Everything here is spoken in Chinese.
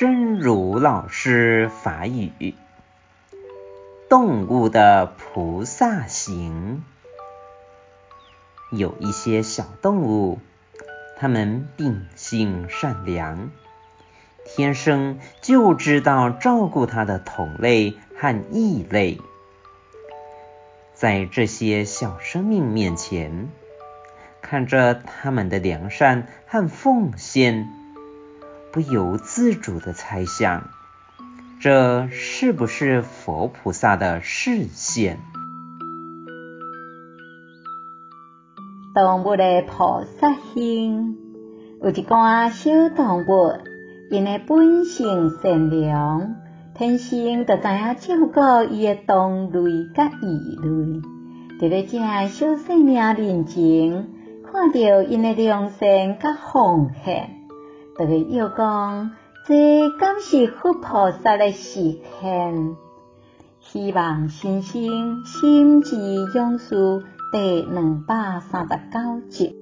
真如老师法语：动物的菩萨行。有一些小动物，它们秉性善良，天生就知道照顾它的同类和异类。在这些小生命面前，看着他们的良善和奉献，不由自主地猜想，这是不是佛菩萨的示现？动物的菩萨心，有一寡小动物，因的本性善良。天生就知影照顾伊的同类甲异类，伫咧这小生命面前，看到因的良善甲奉献，就会又讲这敢是佛菩萨的示现。希望先生心之勇士第两百三十九集。